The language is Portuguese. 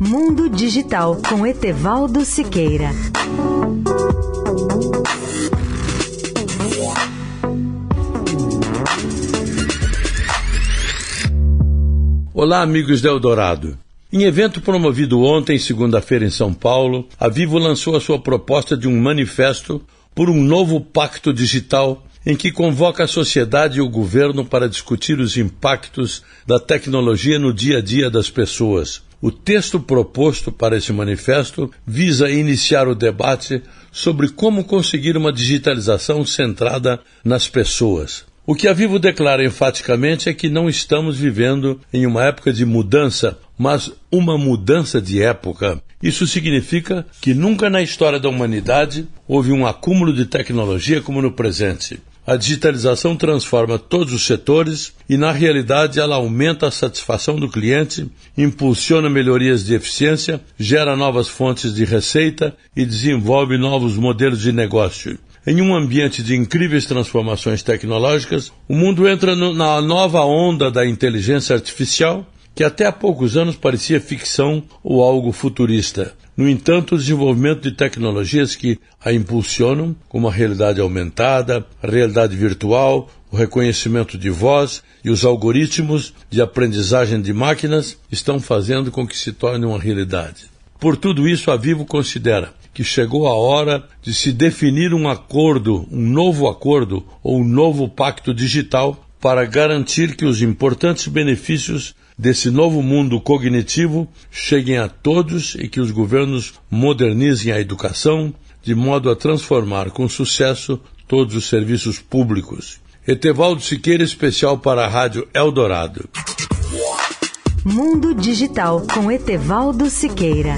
Mundo Digital com Etevaldo Siqueira. Olá, amigos da Eldorado. Em evento promovido ontem, segunda-feira, em São Paulo, a Vivo lançou a sua proposta de um manifesto por um novo pacto digital em que convoca a sociedade e o governo para discutir os impactos da tecnologia no dia a dia das pessoas. O texto proposto para esse manifesto visa iniciar o debate sobre como conseguir uma digitalização centrada nas pessoas. O que a Vivo declara enfaticamente é que não estamos vivendo em uma época de mudança, mas uma mudança de época. Isso significa que nunca na história da humanidade houve um acúmulo de tecnologia como no presente. A digitalização transforma todos os setores e, na realidade, ela aumenta a satisfação do cliente, impulsiona melhorias de eficiência, gera novas fontes de receita e desenvolve novos modelos de negócio. Em um ambiente de incríveis transformações tecnológicas, o mundo entra no, na nova onda da inteligência artificial, que até há poucos anos parecia ficção ou algo futurista. No entanto, o desenvolvimento de tecnologias que a impulsionam, como a realidade aumentada, a realidade virtual, o reconhecimento de voz e os algoritmos de aprendizagem de máquinas, estão fazendo com que se torne uma realidade. Por tudo isso, a Vivo considera que chegou a hora de se definir um acordo, um novo acordo ou um novo pacto digital para garantir que os importantes benefícios desse novo mundo cognitivo cheguem a todos e que os governos modernizem a educação de modo a transformar com sucesso todos os serviços públicos. Etevaldo Siqueira, especial para a Rádio Eldorado. Mundo Digital com Etevaldo Siqueira.